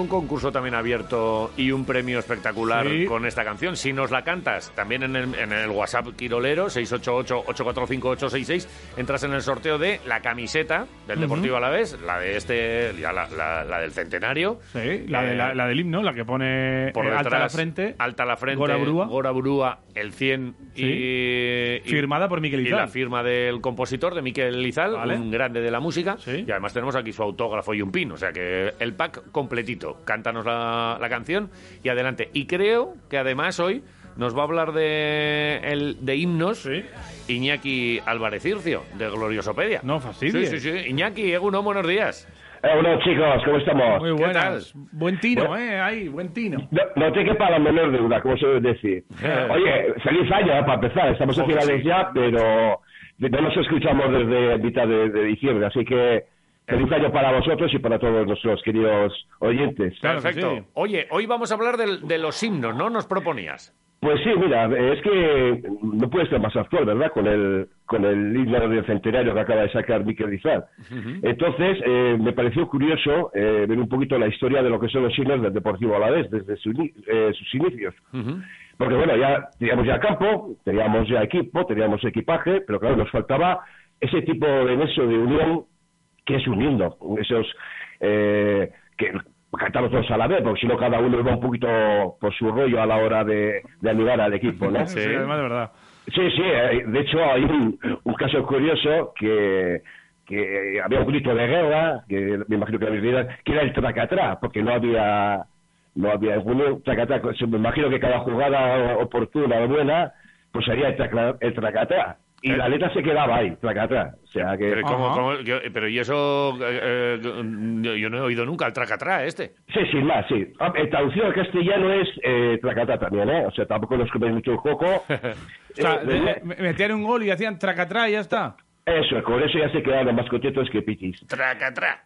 Un concurso también abierto y un premio espectacular Sí. con esta canción. Si nos la cantas, también en el, en el WhatsApp Quirolero, 688-845-866, entras en el sorteo de la camiseta del Deportivo Alavés, la de este, ya la, la- la del centenario. Sí, la, de, Eh, la, la del himno, la que pone por eh, alta detrás, la frente. Alta la frente. Gora Brúa. Gora Brúa, el 100 y, y- Firmada por Miquel Y Izal. la firma del compositor, de Miquel Izal, Vale. un grande de la música. Sí. Y además tenemos aquí su autógrafo y un pin. O sea que el pack completito. Cántanos la, la canción y adelante. Y creo que además hoy nos va a hablar de, el, de himnos Sí. Iñaki Álvarez Ircio, de Gloriosopedia. No fastidies. Sí, sí, sí. Iñaki, Eguno, buenos días. Eh, bueno, chicos, ¿cómo estamos? Muy ¿Qué buenas. Buen tino, Bueno. ¿eh? Ahí, buen tino. No, no te quepa la menor duda, como se debe decir. Oye, feliz año, eh, para empezar. Estamos a Ojo, finales sí. ya, pero no nos escuchamos desde mitad de, de diciembre, así que feliz año para vosotros y para todos nuestros queridos oyentes. Claro Perfecto. sí. Oye, hoy vamos a hablar del- de los himnos, ¿no? Nos proponías. Pues sí, mira, es que no puede ser más actual, ¿verdad? Con el con el himno del centenario que acaba de sacar Miquel Izal. Entonces, eh, me pareció curioso eh, ver un poquito la historia de lo que son los himnos del Deportivo Alavés desde su eh, sus inicios. Porque bueno, ya teníamos ya campo, teníamos ya equipo, teníamos equipaje, pero claro, nos faltaba ese tipo de nexo de unión que es un himno, esos eh, que cantamos todos a la vez, porque si no cada uno va un poquito por su rollo a la hora de, de animar al equipo, ¿no? Sí, además de verdad. Sí, sí, eh, de hecho hay un, un caso curioso que, que había un grito de guerra, que me imagino que habéis oído, que era el tracatrá, porque no había no había ningún tracatrá, me imagino que cada jugada oportuna o buena, pues traca- el tracatrá. Y la letra se quedaba ahí, tracatrá. O sea que... Pero, ¿cómo- cómo- yo- pero y eso, eh, eh, yo, yo no he oído nunca el tracatrá este. Sí, sin más, sí. Ah, En traducción al castellano es eh, tracatrá también, ¿eh? O sea, tampoco nos coméis mucho el coco. O sea, Eh, eh, me- metían un gol y hacían tracatrá y ya está. eso, con eso ya se quedaron más contentos que pichis. Tracatrá.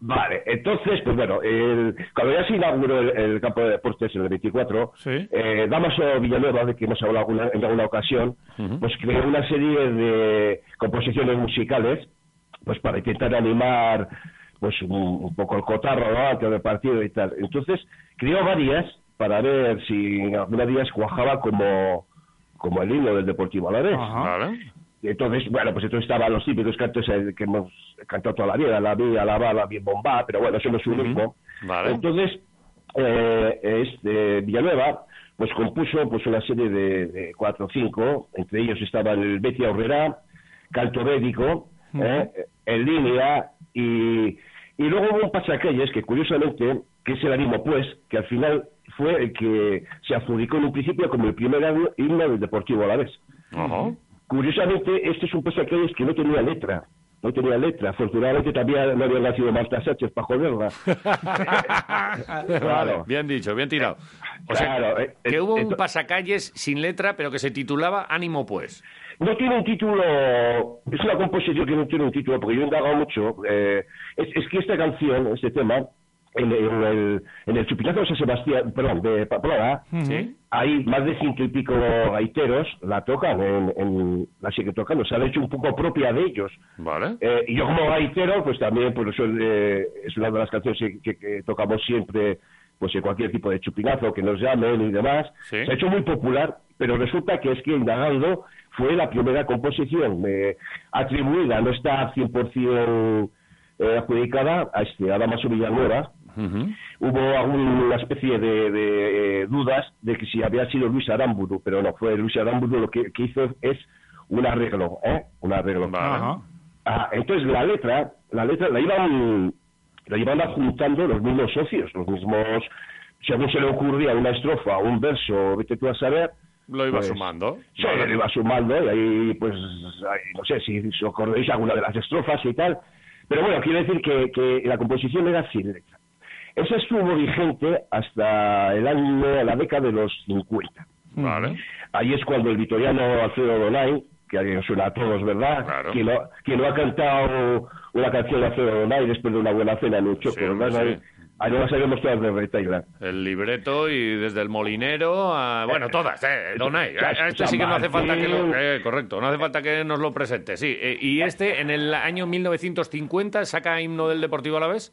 Vale, entonces, pues bueno, el- cuando ya se inauguró el, el campo de deportes en el 24, Sí. eh, Damaso Villanueva, de que hemos hablado alguna- en alguna ocasión, pues creó una serie de composiciones musicales pues para intentar animar pues un, un poco el cotarro ¿no? antes del partido y tal. Entonces, creó varias para ver si en alguna de ellas cuajaba como, como el himno del Deportivo Alavés. Ajá. ¿Vale? Entonces, bueno, pues entonces estaban los típicos cantos eh, que hemos cantado toda la vida, la vía, la bala, bien bomba, pero bueno, eso no es un mismo. Vale. Entonces, eh, este, Villanueva, pues compuso pues una serie de, de cuatro o cinco, entre ellos estaban el Betia Horrera, Canto Védico, eh, en línea, y, y luego hubo un pasacalles que curiosamente, que es el ánimo pues, que al final fue el que se adjudicó en un principio como el primer himno del Deportivo Alavés. Ajá. Curiosamente, este es un pasacalles que no tenía letra. No tenía letra. Afortunadamente también no había nacido Marta Sánchez para joderla. Claro. Bien dicho, bien tirado. O sea, Claro, eh, que eh, hubo un pasacalles sin letra, pero que se titulaba Ánimo Pues. No tiene un título, es una composición que no tiene un título, porque yo he indagado mucho. eh, es, es que esta canción, este tema, en, el, en el Chupinazo de San Sebastián, perdón, de Pamplona, ¿Sí? hay más de ciento y pico gaiteros, la tocan, en, en, la siguen tocando, se ha hecho un poco propia de ellos. Vale. Eh, y yo como gaitero, pues también por eso eh, es una de las canciones que, que- que tocamos siempre, pues en cualquier tipo de chupinazo que nos llamen y demás. Sí. Se ha hecho muy popular, pero resulta que es que indagando fue la primera composición eh, atribuida, no está 100% eh, adjudicada a este a Damaso Hubo alguna especie de, de, eh, dudas de que si había sido Luis Aramburu, pero no fue Luis Aramburu, lo que, que hizo es un arreglo, ¿eh? Un arreglo. Ah, entonces la letra, la letra la iban, la iban adjuntando los mismos socios, los mismos según se le ocurría una estrofa, un verso, vete tú a saber, Lo iba Pues, sumando. Sí, lo iba sumando y ahí, pues, ahí, no sé si os acordáis alguna de las estrofas y tal. Pero bueno, quiero decir que, que la composición era así. directa. Esa estuvo vigente hasta el año, la década de los 50. Vale. Ahí es cuando el vitoriano Alfredo Donay, que a suena a todos, ¿verdad? Claro. Quien no ha cantado una canción de Alfredo Donay después de una buena cena en un choco, Sí, ¿verdad? sí. Ahí, no las sabemos todas de Retaila. El libreto y desde el molinero a... Bueno, todas, eh, Donay. A Este sí que no hace falta que lo... Eh, correcto, no hace falta que nos lo presente, sí. Eh, y este, en el año 1950, saca himno del Deportivo Alavés.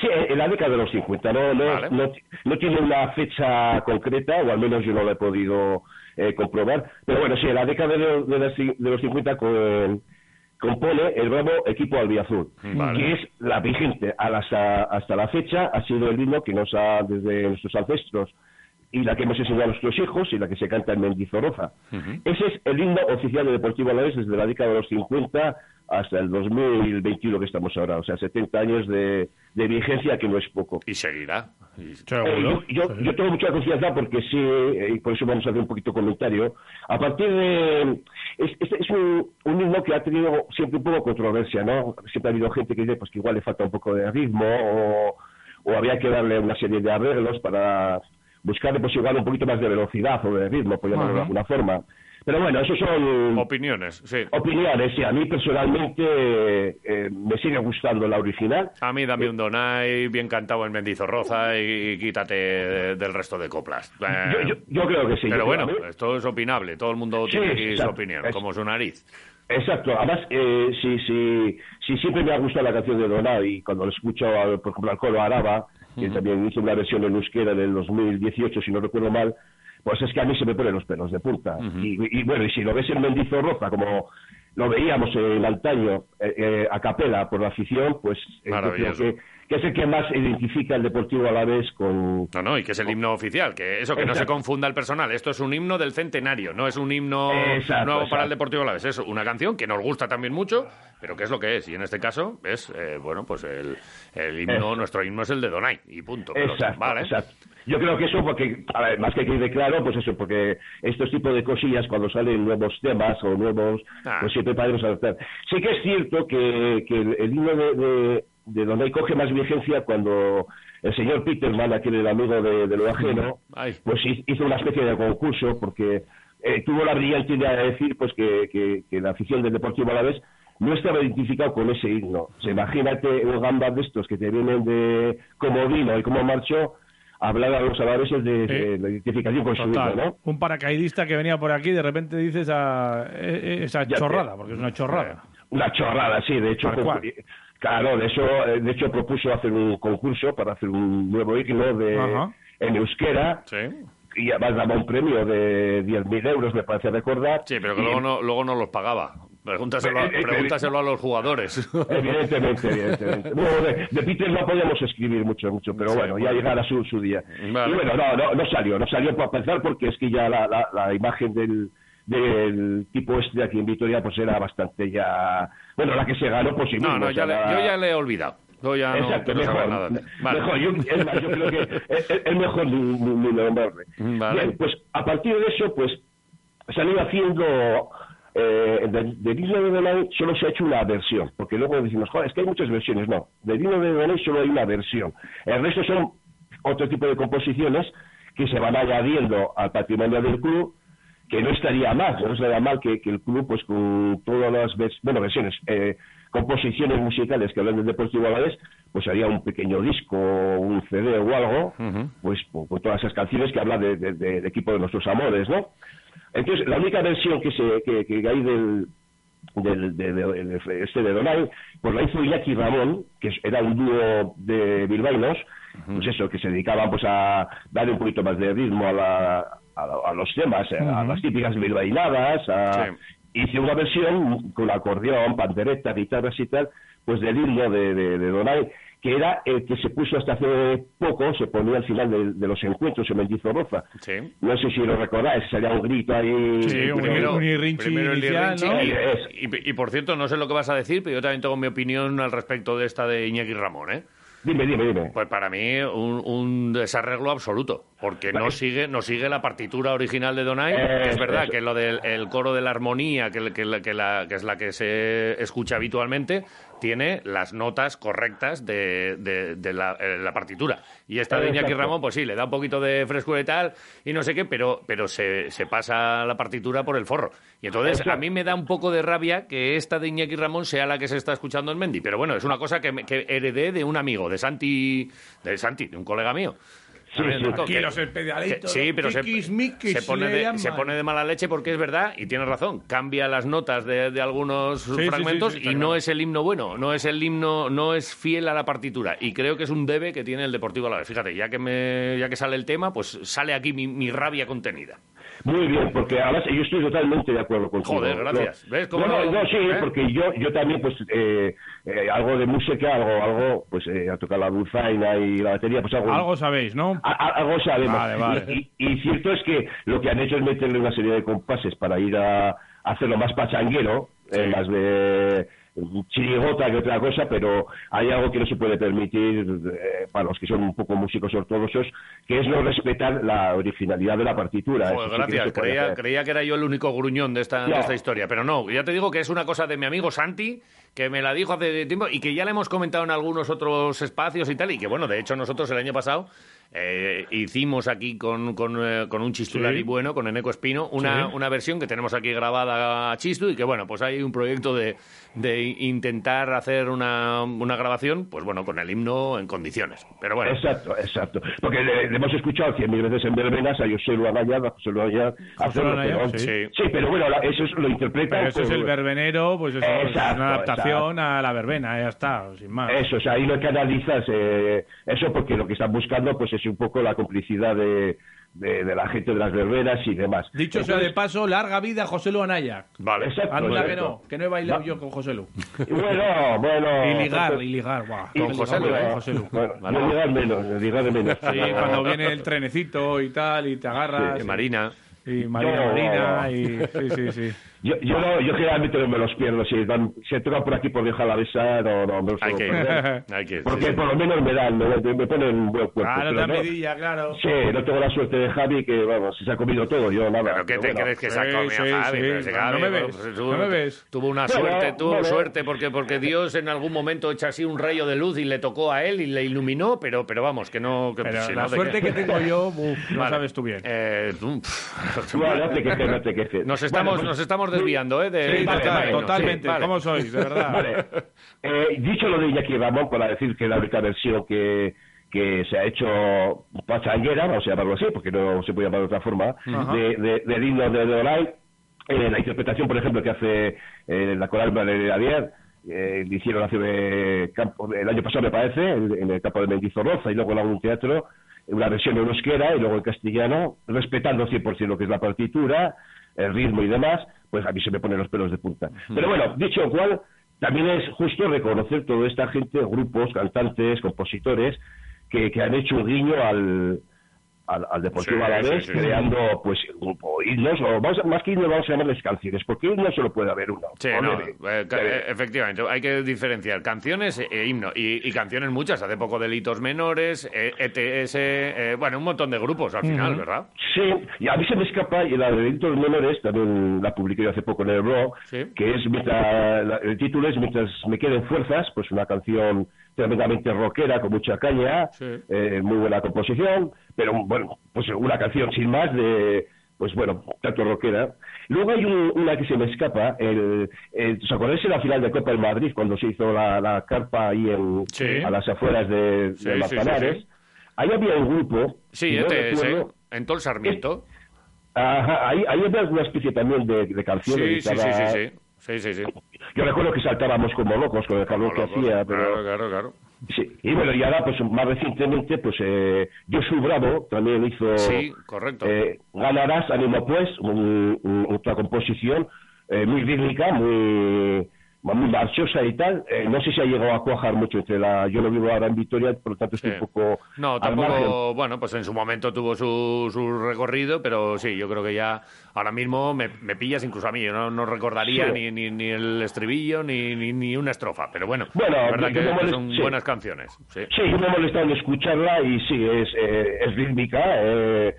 Sí, en la década de los 50. No, no, Vale. no, no tiene una fecha concreta, o al menos yo no la he podido eh, comprobar. Pero bueno, sí, en la década de, los- de las de los 50 con- compone el bravo equipo albiazul, Vale. que es la vigente a las- a- hasta la fecha, ha sido el himno que nos ha, desde nuestros ancestros, y la que hemos enseñado a nuestros hijos, y la que se canta en Mendizorroza. Ese es el himno oficial de Deportivo Alavés desde la década de los 50 hasta el 2021 que estamos ahora, o sea, 70 años de, de vigencia, que no es poco. Y seguirá. Y- Eh, yo, yo, tengo mucha confianza porque sí, eh, y por eso vamos a hacer un poquito de comentario. A partir de. Es, es, es un, un himno que ha tenido siempre un poco controversia, ¿no? Siempre ha habido gente que dice pues, que igual le falta un poco de ritmo o, o habría que darle una serie de arreglos para buscarle pues igual un poquito más de velocidad o de ritmo, por llamarlo de Ajá. alguna forma. Pero bueno, eso son Opiniones, sí. opiniones y a mí personalmente eh, me sigue gustando la original. A mí dame un Donay bien cantado en Mendizorroza y, y quítate de- del resto de coplas. Eh, Yo, yo, yo creo que sí. pero Yo bueno, esto es opinable. Todo el mundo Sí, tiene aquí su exacto. opinión, Es- como su nariz. Exacto, además, eh, si, si, si siempre me ha gustado la canción de Donau y cuando lo escucho, por ejemplo, al coro Araba, que también hizo una versión en euskera en el 2018, si no recuerdo mal, pues es que a mí se me ponen los pelos de punta. y, y bueno, y si lo ves en Mendizorroza, como lo veíamos en antaño, eh, eh, a capela por la afición, pues eh, yo creo que, que es el que más identifica el Deportivo a la vez con... No, no, y que es el himno oficial, que eso, que no se confunda el personal. Esto es un himno del centenario, no es un himno Exacto, nuevo para el. Deportivo Alavés. Es una canción que nos gusta también mucho, pero que es lo que es. Y en este caso es, eh, bueno, pues el, el himno, nuestro himno es el de Donay, y punto. Pero, Exacto, vale. exacto. Yo creo que eso, porque, a ver, más que quede claro, pues eso, porque estos tipos de cosillas, cuando salen nuevos temas o nuevos, Ah. pues siempre podemos adaptar. Sí que es cierto que, que el, el himno de, de, de donde coge más vigencia cuando el señor Peterman, aquí el amigo de, de lo ajeno, Ay. pues hi- hizo una especie de concurso, porque eh, tuvo la brillante idea de decir pues que, que, que la afición del Deportivo Alavés no estaba identificado con ese himno. O sea, imagínate un gambas de estos que te vienen de cómo vino y cómo marchó, hablar a los alaveses de, de la identificación con su himno. ¿no? Un paracaidista que venía por aquí, de repente dice esa, eh, esa te- chorrada, porque es una chorrada. Una chorrada, sí, de hecho, claro, de eso, eh, de hecho propuso hacer un concurso para hacer un nuevo himno de Ajá. en euskera Sí. y además daba un premio de 10.000 euros, me parece recordar. Sí, pero que Y- luego no, luego no los pagaba. Pregúntaselo, a- Eh, eh, pregúntaselo a los jugadores. Evidentemente, evidentemente. Bueno, de, de Peter no podíamos escribir mucho, mucho, pero Sí, bueno, bueno. ya llegará su, su día. Vale. Y bueno, no, no, no salió, no salió para pensar porque es que ya la, la, la imagen del, del tipo este aquí en Vitoria pues era bastante ya... Bueno, la que se ganó por sí No, mismo, no, o ya sea, le- yo ya le he olvidado. Ya Exacto, mejor, nada. Vale. mejor. Yo, es más, yo creo que es, es- mejor ni, nombrarle. Vale. Bien, pues a partir de eso, pues se han ido haciendo eh, del himno de Donay solo se ha hecho una versión, porque luego decimos, joder, es que hay muchas versiones. No, del himno de Donay solo hay una versión. El resto son otro tipo de composiciones que se van añadiendo al patrimonio del club, que no estaría mal, no estaría mal que, que el club, pues con todas las vers- bueno, versiones, eh, composiciones musicales que hablan del Deportivo Alavés, pues haría un pequeño disco, un CD o algo, pues con, todas esas canciones que hablan de- de- de- del equipo de nuestros amores, ¿no? Entonces, la única versión que se que, que hay del, del, de, de- de- este de Donay, pues la hizo Iñaki Ramón, que era un dúo de bilbaínos, pues eso, que se dedicaban pues a darle un poquito más de ritmo a, la, a, los temas, eh, a las típicas bilbainadas, a, Sí. hice una versión con acordeón, pandereta, guitarras y tal, pues del himno de, de, de Donay, que era el que se puso hasta hace poco, se ponía al final de, de los encuentros en Mendizorroza. Sí. No sé si lo recordáis, salía un grito ahí. Sí, un Primero, un irrinchi primero el irrinchi ¿no? y- y, por cierto, no sé lo que vas a decir, pero yo también tengo mi opinión al respecto de esta de Iñaki Ramón, ¿eh? Dime, dime, dime. Pues para mí un, un desarreglo absoluto, porque no sigue no sigue la partitura original de Donai, que es verdad eso. que lo del el coro de la armonía, que, que, que la- que es la que se escucha habitualmente, tiene las notas correctas de, de- de la, eh, la partitura. Y esta de Iñaki. Ramón, pues sí, le da un poquito de frescura y tal, y no sé qué, pero, pero se, se pasa la partitura por el forro. Y entonces Exacto. a mí me da un poco de rabia que esta de Iñaki Ramón sea la que se está escuchando en Mendy. Pero bueno, es una cosa que, me- que heredé de un amigo, de Santi, de Santi, de un colega mío. Sí, sí. Aquí Que- los especialistas, que- sí, los pero se, pone de, llaman. se pone de mala leche porque es verdad, y tiene razón, cambia las notas de, de algunos sí, fragmentos y no es el himno bueno, no es el himno, no es fiel a la partitura. Y creo que es un debe que tiene el Deportivo a la vez. Fíjate, ya que, me, ya que sale el tema, pues sale aquí mi, mi rabia contenida. Muy bien, porque además yo estoy totalmente de acuerdo contigo. Joder, gracias. No, ¿Ves cómo no, no? no, sí, ¿Eh? porque yo yo también, pues, eh, eh, algo de música, algo, algo pues, eh, a tocar la dulzaina y la batería, pues algo... Algo sabéis, ¿no? a- a- algo sabemos. Vale, vale. Y, y- cierto es que lo que han hecho es meterle una serie de compases para ir a, a hacerlo más pachanguero, eh, más de chirigota que otra cosa, pero hay algo que no se puede permitir eh, para los que son un poco músicos ortodoxos, que es no respetar la originalidad de la partitura. Sí que no gracias. creía, creía que era yo el único gruñón de esta, de esta historia, pero no. Ya te digo que es una cosa de mi amigo Santi, que me la dijo hace tiempo y que ya le hemos comentado en algunos otros espacios y tal, y que bueno, de hecho nosotros el año pasado eh, hicimos aquí con, con, eh, con un chistulari Sí. bueno, con Eneco Espino, una, Sí. una versión que tenemos aquí grabada a chistu y que bueno, pues hay un proyecto de, de intentar hacer una, una grabación, pues bueno, con el himno en condiciones. Pero bueno. Exacto, exacto. Porque le, le hemos escuchado cien mil veces en verbenas a José Luis Anaya, a José Luis Anaya, hacerlo, Anaya, pero- sí. Sí. pero bueno, la- eso es- lo interpreta. Pero eso es el verbenero, pues eso es una adaptación a la verbena, ya está, sin más. Eso, o sea, ahí no canalizas eh, eso porque lo que están buscando pues es un poco la complicidad de, de, de la gente de las verbenas y demás. Dicho sea de Entonces, paso, larga vida José Lu Anaya. Vale. Exacto, Anda que no, que no he bailado Va- yo con José Lu. Bueno, bueno. Y ligar, y ligar, guau. y- Con José Lu, bueno, ¿eh? José Lu. Bueno, Vale. no ligar menos, ligar de menos. Sí, cuando viene el trenecito y tal, y te agarras. Eh, Marina. Y Marina, No, Marina, y... Sí, sí, sí. Yo, yo, no, yo generalmente no me los pierdo. Si, van, si tocan por aquí por dejar la besa, no, no me los Hay que. Hay que sí, Porque sí. por lo menos me dan, me, me ponen un buen cuerpo. Te no- medilla, claro. Sí, no tengo la suerte de Javi que, vamos, se ha comido todo, yo nada. ¿Pero qué te bueno. crees que se ha comido sí, Javi? sí. Pero No me bueno, ves, pues, tuvo, no me ves. tuvo una suerte, tuvo suerte porque, porque Dios en algún momento echa así un rayo de luz y le tocó a él y le iluminó, pero, pero vamos, que no... Que, Pero si la no, ¿de suerte qué? que tengo yo, uf, no Vale. sabes tú bien. Eh, tú, pff, No, no te quejes, no te quejes. nos, estamos, Bueno, nos estamos desviando, ¿eh? De, Sí, vale, total- vale, totalmente. Vale. ¿Cómo sois, de verdad? Vale. Eh, dicho lo de Iñaki Ramón, para decir que la única versión que, que se ha hecho pachanguera, vamos a llamarlo así, porque no se puede llamar de otra forma, de, de, del himno de Dolay, eh, la interpretación, por ejemplo, que hace eh, la coral de Adier, eh, hicieron hace eh, campo- el año pasado, me parece, en, en el campo de Mendizorroza y luego en algún teatro, una versión en euskera y luego en castellano, respetando 100% lo que es la partitura, el ritmo y demás, pues a mí se me ponen los pelos de punta. Pero bueno, dicho lo cual, también es justo reconocer toda esta gente, grupos, cantantes, compositores, que, que han hecho un guiño al, al, al Deportivo Sí, Alavés, sí, sí, sí. creando pues grupo, himnos, o vamos a- más que himnos vamos a llamarles canciones, porque himnos solo puede haber uno. Sí, no, eh, eh, efectivamente, hay que diferenciar canciones e, e himno. Y, y canciones muchas, hace poco delitos menores, eh, ETS, eh, bueno, un montón de grupos al final, ¿verdad? Sí, y a mí se me escapa, y la de delitos menores, también la publiqué yo hace poco en el blog, Sí. que es, mientras, la- el título es Mientras me queden fuerzas, pues una canción tremendamente rockera, con mucha caña, Sí. eh, muy buena composición, pero bueno, pues una canción sin más de, pues bueno, tanto rockera. Luego hay un- una que se me escapa, el, el- ¿os acordáis de la final de Copa del Madrid, cuando se hizo la, la carpa ahí en, Sí. a las afueras de, Sí, de Manzanares? Ahí había un grupo, Sí, si no recuerdo, en todo el Sarmiento. Ajá, ahí, ahí había una especie también de, de canción. Sí, sí, sí, sí, sí. Sí, sí. Yo recuerdo que saltábamos como locos con el calor que Locos. hacía, pero... Claro, claro, claro. Sí, y bueno, y ahora, pues más recientemente, pues eh, Josu Bravo también hizo... Sí, correcto. eh, Ganarás, ánimo pues, un- un- otra composición eh, muy rítmica, muy marchosa y tal. Eh, no sé si ha llegado a cuajar mucho entre la. Yo lo vivo ahora en Vitoria, por lo tanto estoy Sí. un poco. No, tampoco, bueno, pues en su momento tuvo su, su recorrido, pero sí, yo creo que ya ahora mismo me, me pillas incluso a mí, yo no, no recordaría Sí. ni, ni, ni el estribillo ni, ni, ni una estrofa, pero bueno, Bueno, la verdad yo- que, yo me que molest- son sí. buenas canciones. Sí. Yo me he molestado en escucharla y sí, es, eh, es rítmica. Eh,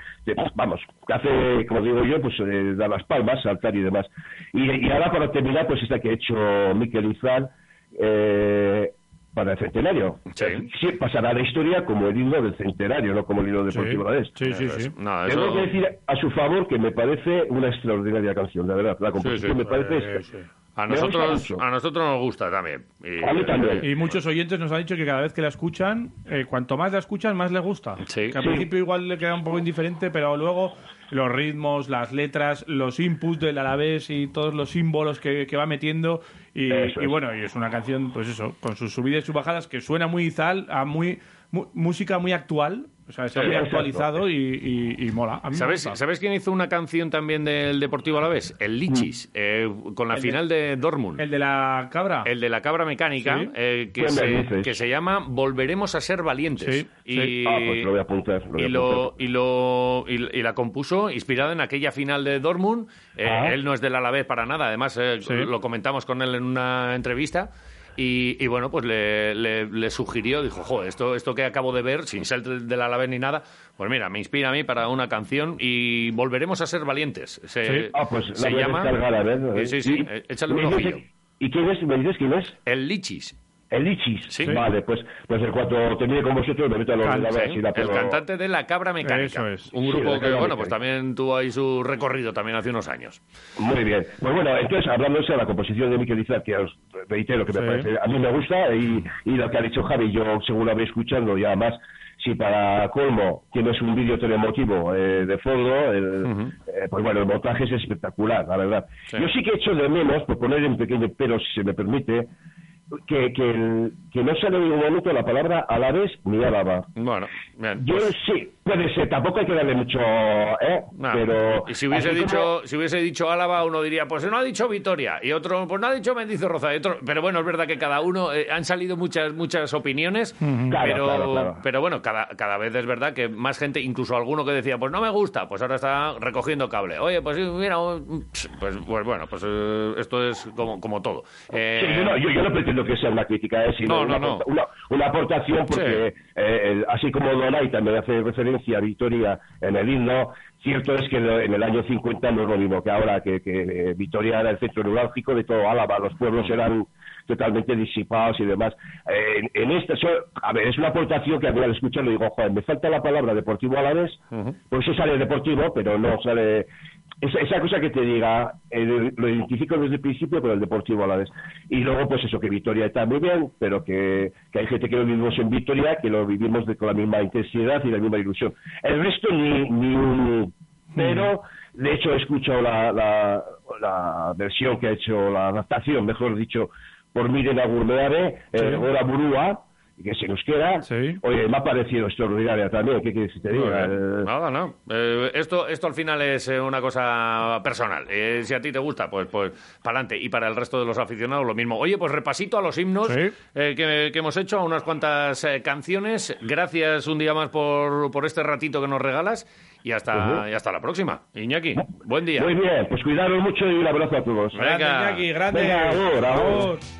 vamos, hace, como digo yo, pues eh, dar las palmas, saltar y demás. Y, y ahora para terminar, pues esta que ha hecho Miquel Izal eh, para el centenario. Sí. Sí, pasará a la historia como el himno del centenario, no como el himno deportivo de. Sí, sí, sí. No, Tengo eso- que decir a su favor que me parece una extraordinaria canción, la verdad. La composición sí. me parece... Eh, sí. a nosotros, mucho. a nosotros nos gusta también. Y- A mí también. Y muchos oyentes nos han dicho que cada vez que la escuchan, eh, cuanto más la escuchan, más les gusta. Sí. Que al Sí. principio igual le queda un poco indiferente, pero luego los ritmos, las letras, los inputs del Alavés y todos los símbolos que, que va metiendo. Y, bueno, y es una canción, pues eso, con sus subidas y sus bajadas, que suena muy izal, a muy mu- música muy actual. O sea, está exacto. actualizado y, y- y mola. A mí me ¿Sabes, gusta. ¿Sabes quién hizo una canción también del Deportivo Alavés? El Lichis, eh, con la El de- final de Dortmund. El de la cabra. El de la cabra mecánica, Sí. eh, que, ¿Qué me se, que se llama Volveremos a ser valientes. Sí, y, sí. Ah, pues lo voy a apuntar. lo voy y, a lo, apuntar. y, lo, y, y la compuso inspirada en aquella final de Dortmund. Eh, Ah. Él no es del Alavés para nada, además eh, Sí. lo comentamos con él en una entrevista. Y, y bueno, pues le, le- le sugirió, dijo, jo, esto, esto que acabo de ver, sin ser del Alavés ni nada, pues mira, me inspira a mí para una canción y volveremos a ser valientes. Se, Sí. Ah, pues se llama... a. Sí, sí, Y- eh, échale ¿Me un ojillo. ¿Y quién es? ¿Me dices quién es? El Lichis. El Lichis. Sí. Vale, pues, pues en cuanto termine con vosotros me meto a los Can- a ver Sí, si la el cantante de La Cabra Mecánica. Eso es. Un grupo La que, bueno, pues también tuvo ahí su recorrido también hace unos años. Muy bien. Pues bueno, entonces, hablándose de la composición de Miquel Izar, que os reitero que me Sí. parece, a mí me gusta, y, y lo que ha dicho Javi, yo seguro habéis escuchando, y además, si para colmo tienes un vídeo telemotivo eh, de fondo, el- eh, pues bueno, el montaje es espectacular, la verdad. Sí. Yo sí que echo de menos, por poner en pequeño pero, si se me permite, que, que, el- que no sale en ningún momento la palabra Alaves ni Álava. Bueno, bien. Yo pues, sí, puede ser, tampoco hay que darle mucho, ¿eh? Pero... y si hubiese dicho, como- si hubiese dicho Álava, uno diría, pues no ha dicho Vitoria, y otro, pues no ha dicho Mendizorroza, y otro, pero bueno, es verdad que cada uno, eh, han salido muchas, muchas opiniones, Claro, pero, claro, claro. pero bueno, cada, cada vez es verdad que más gente, incluso alguno que decía, pues no me gusta, pues ahora está recogiendo cable. Oye, pues sí, mira, pues, pues bueno, pues eh, esto es como, como todo. Eh, Sí, yo, no, yo, yo no pretendo que sea una crítica, eh, sino No, una, no, Una, una aportación, porque eh, el- así como Donay también hace referencia a Vitoria en el himno, cierto es que en el año 50 no es lo mismo que ahora, que, que eh, Vitoria era el centro neurálgico de todo Álava, los pueblos eran totalmente disipados y demás. Eh, en, en esta, so- a ver, es una aportación que a mí al escucharlo digo, joder, me falta la palabra deportivo Alavés, por eso sale deportivo, pero no sale esa, esa cosa que te diga, eh, lo identifico desde el principio con el Deportivo a la vez. Y luego, pues eso, que Vitoria está muy bien, pero que, que hay gente que lo vivimos en Vitoria, que lo vivimos de, con la misma intensidad y la misma ilusión. El resto ni, ni un... Pero, de hecho, he escuchado la, la, la versión que ha hecho, la adaptación, mejor dicho, por Miren Agurmeare, eh, Gora Burúa, que se nos queda. Sí. Oye, me ha parecido extraordinaria también, ¿qué quieres que te diga? Eh, Nada, no. Eh, esto, esto al final es eh, una cosa personal. Eh, si a ti te gusta, pues, pues para adelante. Y para el resto de los aficionados lo mismo. Oye, pues repasito a los himnos Sí. eh, que, que hemos hecho, a unas cuantas eh, canciones. Gracias un día más por, por este ratito que nos regalas. Y hasta, y hasta la próxima. Iñaki, buen día. Muy bien, pues cuidaros mucho y un abrazo a todos. Venga. Grande, Iñaki, grande. Venga, ahora, ahora. Vamos.